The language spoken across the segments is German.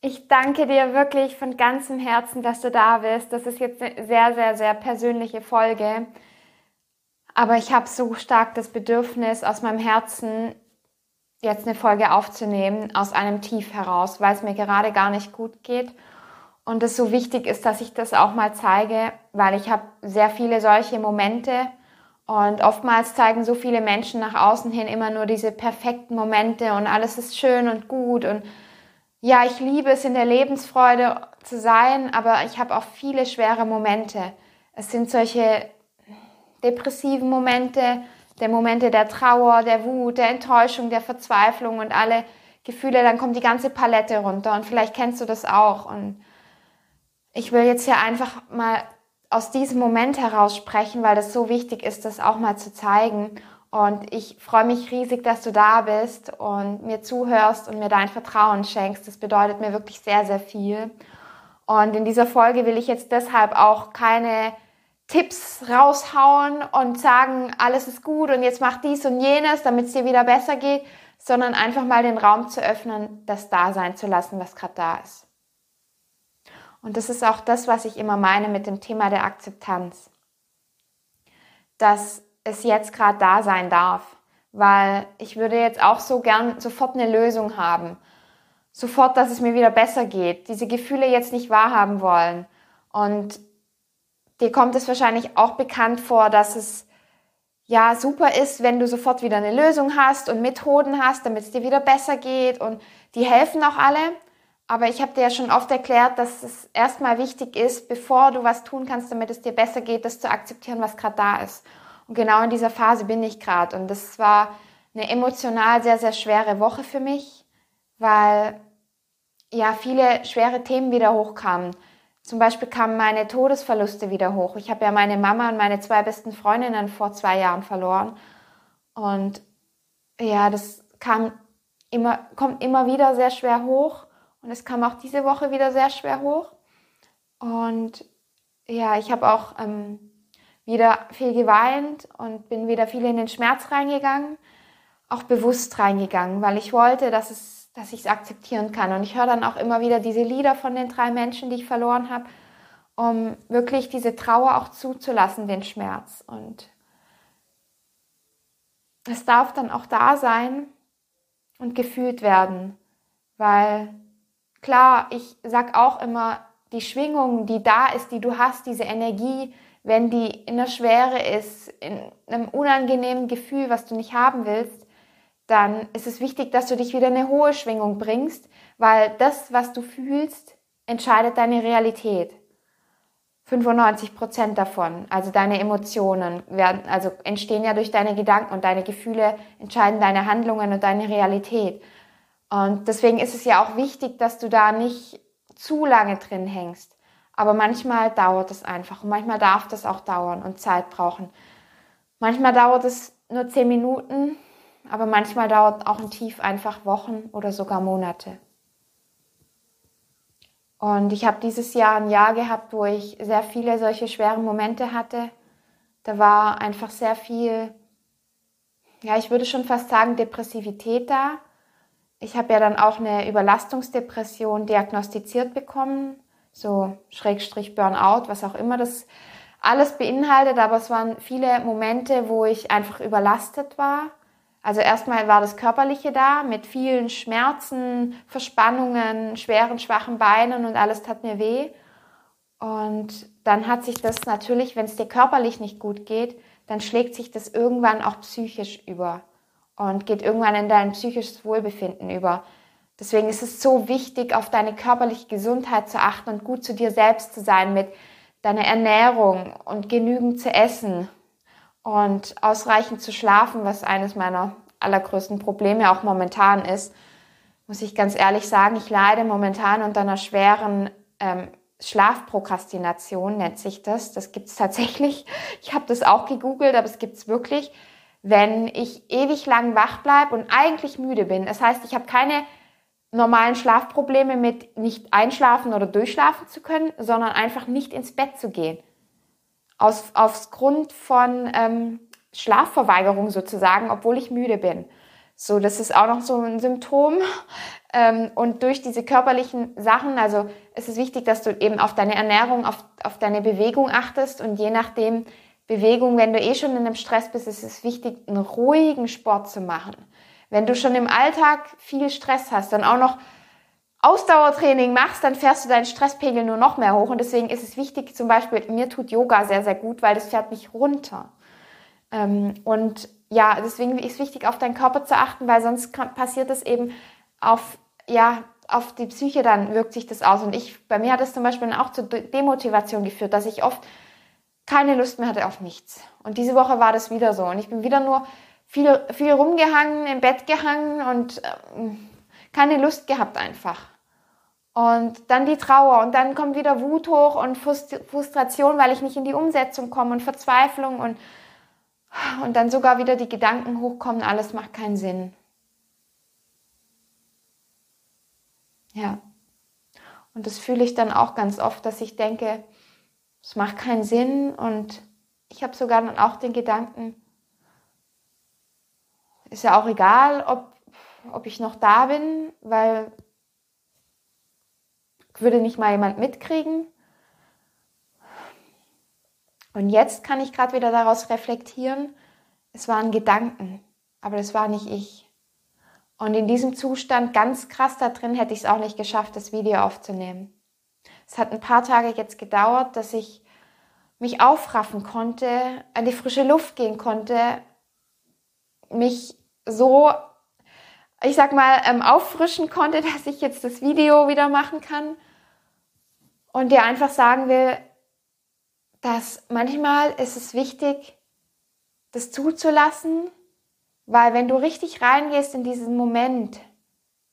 Ich danke dir wirklich von ganzem Herzen, dass du da bist. Das ist jetzt eine sehr, sehr, sehr persönliche Folge. Aber ich habe so stark das Bedürfnis aus meinem Herzen, jetzt eine Folge aufzunehmen, aus einem Tief heraus, weil es mir gerade gar nicht gut geht. Und es so wichtig ist, dass ich das auch mal zeige, weil ich habe sehr viele solche Momente. Und oftmals zeigen so viele Menschen nach außen hin immer nur diese perfekten Momente und alles ist schön und gut und ja, ich liebe es in der Lebensfreude zu sein, aber ich habe auch viele schwere Momente. Es sind solche depressiven Momente, der Momente der Trauer, der Wut, der Enttäuschung, der Verzweiflung und alle Gefühle, dann kommt die ganze Palette runter und vielleicht kennst du das auch. Und ich will jetzt hier einfach mal aus diesem Moment heraus sprechen, weil das so wichtig ist, das auch mal zu zeigen und ich freue mich riesig, dass du da bist und mir zuhörst und mir dein Vertrauen schenkst. Das bedeutet mir wirklich sehr, sehr viel. Und in dieser Folge will ich jetzt deshalb auch keine Tipps raushauen und sagen, alles ist gut und jetzt mach dies und jenes, damit es dir wieder besser geht, sondern einfach mal den Raum zu öffnen, das da sein zu lassen, was gerade da ist. Und das ist auch das, was ich immer meine mit dem Thema der Akzeptanz. Dass es jetzt gerade da sein darf. Weil ich würde jetzt auch so gern sofort eine Lösung haben. Sofort, dass es mir wieder besser geht. Diese Gefühle jetzt nicht wahrhaben wollen. Und dir kommt es wahrscheinlich auch bekannt vor, dass es ja super ist, wenn du sofort wieder eine Lösung hast und Methoden hast, damit es dir wieder besser geht. Und die helfen auch alle. Aber ich habe dir ja schon oft erklärt, dass es erstmal wichtig ist, bevor du was tun kannst, damit es dir besser geht, das zu akzeptieren, was gerade da ist. Und genau in dieser Phase bin ich gerade. Und das war eine emotional sehr, sehr schwere Woche für mich, weil ja viele schwere Themen wieder hochkamen. Zum Beispiel kamen meine Todesverluste wieder hoch. Ich habe ja meine Mama und meine zwei besten Freundinnen vor zwei Jahren verloren. Und ja, das kam immer, kommt immer wieder sehr schwer hoch. Und es kam auch diese Woche wieder sehr schwer hoch. Und ja, ich habe auch ähm, wieder viel geweint und bin wieder viel in den Schmerz reingegangen, auch bewusst reingegangen, weil ich wollte, dass es, dass ich es akzeptieren kann. Und ich höre dann auch immer wieder diese Lieder von den drei Menschen, die ich verloren habe, um wirklich diese Trauer auch zuzulassen, den Schmerz. Und es darf dann auch da sein und gefühlt werden, weil klar, ich sag auch immer, die Schwingung, die da ist, die du hast, diese Energie, wenn die in der Schwere ist, in einem unangenehmen Gefühl, was du nicht haben willst, dann ist es wichtig, dass du dich wieder in eine hohe Schwingung bringst, weil das, was du fühlst, entscheidet deine Realität. 95 Prozent davon, also deine Emotionen, werden, also entstehen ja durch deine Gedanken und deine Gefühle entscheiden deine Handlungen und deine Realität. Und deswegen ist es ja auch wichtig, dass du da nicht zu lange drin hängst. Aber manchmal dauert es einfach und manchmal darf das auch dauern und Zeit brauchen. Manchmal dauert es nur zehn Minuten, aber manchmal dauert auch ein Tief einfach Wochen oder sogar Monate. Und ich habe dieses Jahr ein Jahr gehabt, wo ich sehr viele solche schweren Momente hatte. Da war einfach sehr viel, ja, ich würde schon fast sagen, Depressivität da. Ich habe ja dann auch eine Überlastungsdepression diagnostiziert bekommen so Schrägstrich Burnout, was auch immer das alles beinhaltet, aber es waren viele Momente, wo ich einfach überlastet war. Also erstmal war das Körperliche da mit vielen Schmerzen, Verspannungen, schweren, schwachen Beinen und alles tat mir weh. Und dann hat sich das natürlich, wenn es dir körperlich nicht gut geht, dann schlägt sich das irgendwann auch psychisch über und geht irgendwann in dein psychisches Wohlbefinden über. Deswegen ist es so wichtig, auf deine körperliche Gesundheit zu achten und gut zu dir selbst zu sein mit deiner Ernährung und genügend zu essen und ausreichend zu schlafen, was eines meiner allergrößten Probleme auch momentan ist. Muss ich ganz ehrlich sagen, ich leide momentan unter einer schweren ähm, Schlafprokrastination, nennt sich das. Das gibt es tatsächlich. Ich habe das auch gegoogelt, aber es gibt es wirklich. Wenn ich ewig lang wach bleibe und eigentlich müde bin, das heißt, ich habe keine normalen Schlafprobleme mit nicht einschlafen oder durchschlafen zu können, sondern einfach nicht ins Bett zu gehen. Aus, aus Grund von ähm, Schlafverweigerung sozusagen, obwohl ich müde bin. So, das ist auch noch so ein Symptom. Ähm, und durch diese körperlichen Sachen, also es ist wichtig, dass du eben auf deine Ernährung, auf, auf deine Bewegung achtest und je nachdem Bewegung, wenn du eh schon in einem Stress bist, ist es wichtig, einen ruhigen Sport zu machen. Wenn du schon im Alltag viel Stress hast, dann auch noch Ausdauertraining machst, dann fährst du deinen Stresspegel nur noch mehr hoch. Und deswegen ist es wichtig, zum Beispiel, mir tut Yoga sehr, sehr gut, weil das fährt mich runter. Ähm, und ja, deswegen ist es wichtig, auf deinen Körper zu achten, weil sonst passiert es eben auf, ja, auf die Psyche, dann wirkt sich das aus. Und ich, bei mir hat es zum Beispiel auch zur Demotivation geführt, dass ich oft keine Lust mehr hatte auf nichts. Und diese Woche war das wieder so. Und ich bin wieder nur viel, viel rumgehangen, im Bett gehangen und ähm, keine Lust gehabt einfach. Und dann die Trauer und dann kommt wieder Wut hoch und Frustration, weil ich nicht in die Umsetzung komme und Verzweiflung und, und dann sogar wieder die Gedanken hochkommen, alles macht keinen Sinn. Ja. Und das fühle ich dann auch ganz oft, dass ich denke, es macht keinen Sinn und ich habe sogar dann auch den Gedanken, ist ja auch egal, ob, ob ich noch da bin, weil würde nicht mal jemand mitkriegen. Und jetzt kann ich gerade wieder daraus reflektieren, es waren Gedanken, aber das war nicht ich. Und in diesem Zustand ganz krass da drin hätte ich es auch nicht geschafft, das Video aufzunehmen. Es hat ein paar Tage jetzt gedauert, dass ich mich aufraffen konnte, an die frische Luft gehen konnte, mich so, ich sag mal, ähm, auffrischen konnte, dass ich jetzt das Video wieder machen kann und dir einfach sagen will, dass manchmal ist es wichtig, das zuzulassen, weil wenn du richtig reingehst in diesen Moment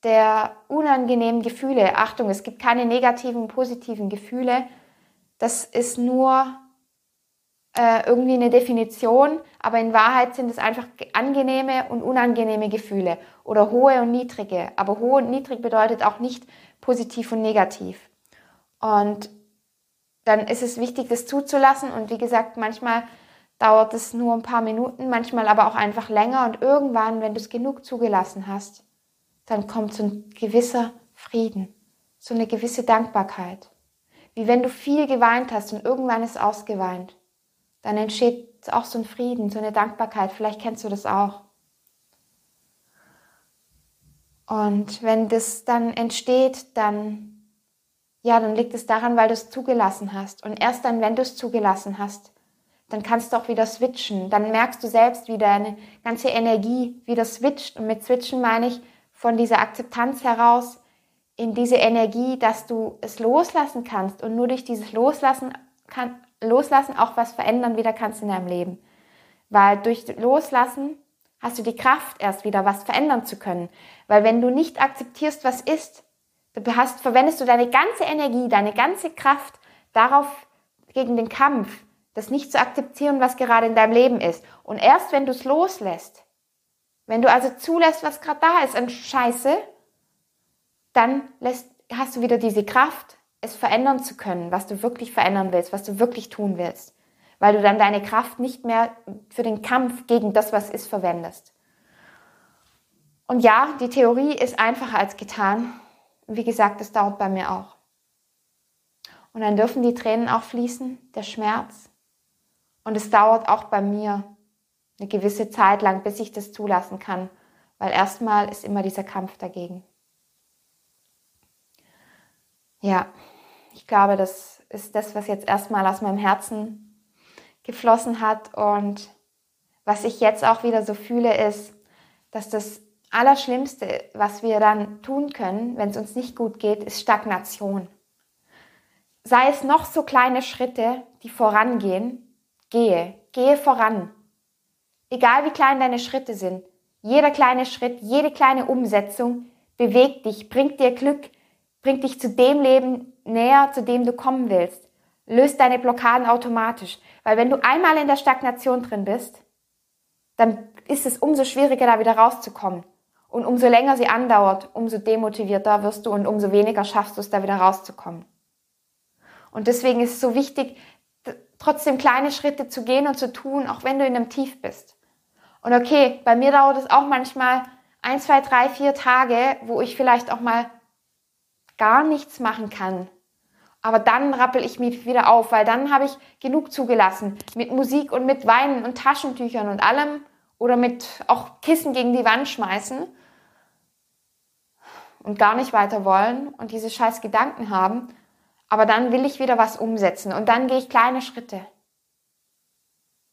der unangenehmen Gefühle, Achtung, es gibt keine negativen, positiven Gefühle, das ist nur äh, irgendwie eine Definition, aber in Wahrheit sind es einfach angenehme und unangenehme Gefühle oder hohe und niedrige. Aber hohe und niedrig bedeutet auch nicht positiv und negativ. Und dann ist es wichtig, das zuzulassen. Und wie gesagt, manchmal dauert es nur ein paar Minuten, manchmal aber auch einfach länger. Und irgendwann, wenn du es genug zugelassen hast, dann kommt so ein gewisser Frieden, so eine gewisse Dankbarkeit. Wie wenn du viel geweint hast und irgendwann ist ausgeweint dann entsteht auch so ein Frieden, so eine Dankbarkeit. Vielleicht kennst du das auch. Und wenn das dann entsteht, dann, ja, dann liegt es daran, weil du es zugelassen hast. Und erst dann, wenn du es zugelassen hast, dann kannst du auch wieder switchen. Dann merkst du selbst, wie deine ganze Energie wieder switcht. Und mit switchen meine ich von dieser Akzeptanz heraus in diese Energie, dass du es loslassen kannst. Und nur durch dieses Loslassen kann, Loslassen auch was verändern wieder kannst in deinem Leben. Weil durch Loslassen hast du die Kraft, erst wieder was verändern zu können. Weil wenn du nicht akzeptierst, was ist, du hast, verwendest du deine ganze Energie, deine ganze Kraft darauf, gegen den Kampf, das nicht zu akzeptieren, was gerade in deinem Leben ist. Und erst wenn du es loslässt, wenn du also zulässt, was gerade da ist an Scheiße, dann lässt, hast du wieder diese Kraft, es verändern zu können, was du wirklich verändern willst, was du wirklich tun willst, weil du dann deine Kraft nicht mehr für den Kampf gegen das, was ist, verwendest. Und ja, die Theorie ist einfacher als getan. wie gesagt, das dauert bei mir auch. Und dann dürfen die Tränen auch fließen, der Schmerz. Und es dauert auch bei mir eine gewisse Zeit lang, bis ich das zulassen kann, weil erstmal ist immer dieser Kampf dagegen. Ja, ich glaube, das ist das, was jetzt erstmal aus meinem Herzen geflossen hat. Und was ich jetzt auch wieder so fühle, ist, dass das Allerschlimmste, was wir dann tun können, wenn es uns nicht gut geht, ist Stagnation. Sei es noch so kleine Schritte, die vorangehen, gehe, gehe voran. Egal wie klein deine Schritte sind, jeder kleine Schritt, jede kleine Umsetzung bewegt dich, bringt dir Glück, bringt dich zu dem Leben näher, zu dem du kommen willst. Löst deine Blockaden automatisch. Weil wenn du einmal in der Stagnation drin bist, dann ist es umso schwieriger, da wieder rauszukommen. Und umso länger sie andauert, umso demotivierter wirst du und umso weniger schaffst du es, da wieder rauszukommen. Und deswegen ist es so wichtig, trotzdem kleine Schritte zu gehen und zu tun, auch wenn du in einem Tief bist. Und okay, bei mir dauert es auch manchmal ein, zwei, drei, vier Tage, wo ich vielleicht auch mal gar nichts machen kann. Aber dann rappel ich mich wieder auf, weil dann habe ich genug zugelassen. Mit Musik und mit Weinen und Taschentüchern und allem. Oder mit auch Kissen gegen die Wand schmeißen. Und gar nicht weiter wollen und diese scheiß Gedanken haben. Aber dann will ich wieder was umsetzen. Und dann gehe ich kleine Schritte.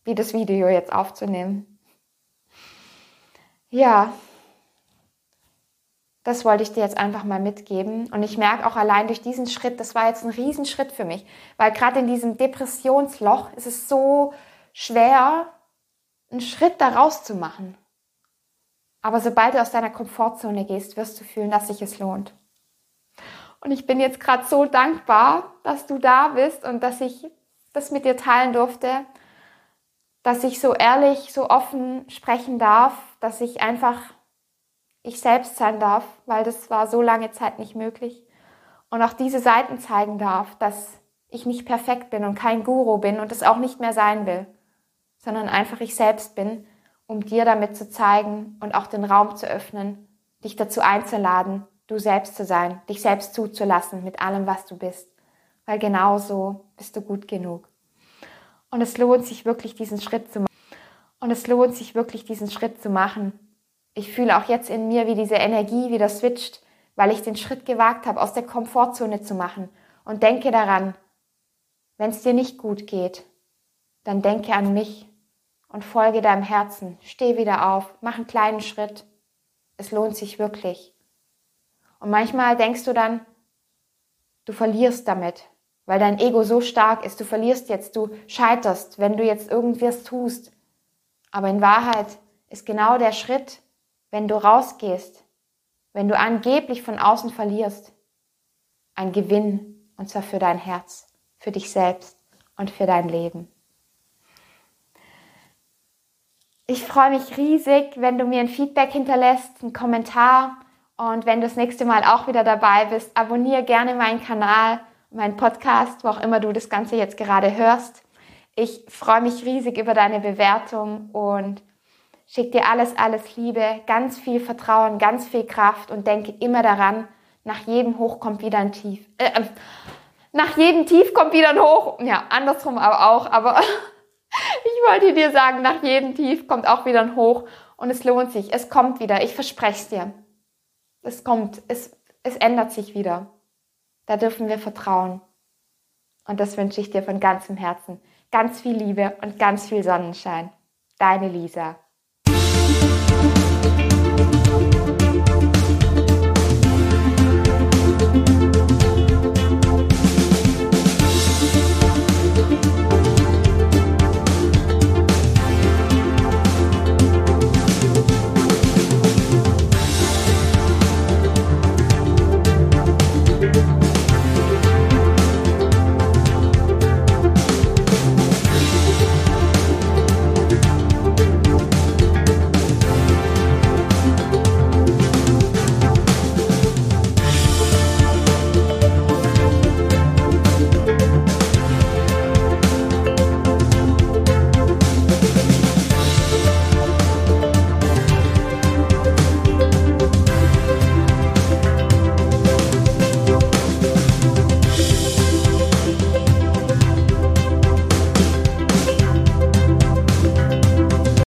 Wie das Video jetzt aufzunehmen. Ja, das wollte ich dir jetzt einfach mal mitgeben. Und ich merke auch allein durch diesen Schritt, das war jetzt ein Riesenschritt für mich, weil gerade in diesem Depressionsloch ist es so schwer, einen Schritt da rauszumachen. Aber sobald du aus deiner Komfortzone gehst, wirst du fühlen, dass sich es lohnt. Und ich bin jetzt gerade so dankbar, dass du da bist und dass ich das mit dir teilen durfte, dass ich so ehrlich, so offen sprechen darf, dass ich einfach ich selbst sein darf, weil das war so lange Zeit nicht möglich. Und auch diese Seiten zeigen darf, dass ich nicht perfekt bin und kein Guru bin und es auch nicht mehr sein will, sondern einfach ich selbst bin, um dir damit zu zeigen und auch den Raum zu öffnen, dich dazu einzuladen, du selbst zu sein, dich selbst zuzulassen mit allem, was du bist. Weil genau so bist du gut genug. Und es lohnt sich wirklich, diesen Schritt zu machen. Und es lohnt sich wirklich, diesen Schritt zu machen, ich fühle auch jetzt in mir, wie diese Energie wieder switcht, weil ich den Schritt gewagt habe, aus der Komfortzone zu machen. Und denke daran, wenn es dir nicht gut geht, dann denke an mich und folge deinem Herzen. Steh wieder auf, mach einen kleinen Schritt. Es lohnt sich wirklich. Und manchmal denkst du dann, du verlierst damit, weil dein Ego so stark ist. Du verlierst jetzt, du scheiterst, wenn du jetzt irgendwas tust. Aber in Wahrheit ist genau der Schritt, wenn du rausgehst, wenn du angeblich von außen verlierst, ein Gewinn, und zwar für dein Herz, für dich selbst und für dein Leben. Ich freue mich riesig, wenn du mir ein Feedback hinterlässt, einen Kommentar und wenn du das nächste Mal auch wieder dabei bist, abonniere gerne meinen Kanal, meinen Podcast, wo auch immer du das Ganze jetzt gerade hörst. Ich freue mich riesig über deine Bewertung und Schick dir alles, alles Liebe, ganz viel Vertrauen, ganz viel Kraft und denke immer daran, nach jedem Hoch kommt wieder ein Tief. Äh, ähm, nach jedem Tief kommt wieder ein Hoch. Ja, andersrum aber auch. Aber ich wollte dir sagen, nach jedem Tief kommt auch wieder ein Hoch. Und es lohnt sich. Es kommt wieder. Ich verspreche es dir. Es kommt. Es, es ändert sich wieder. Da dürfen wir vertrauen. Und das wünsche ich dir von ganzem Herzen. Ganz viel Liebe und ganz viel Sonnenschein. Deine Lisa.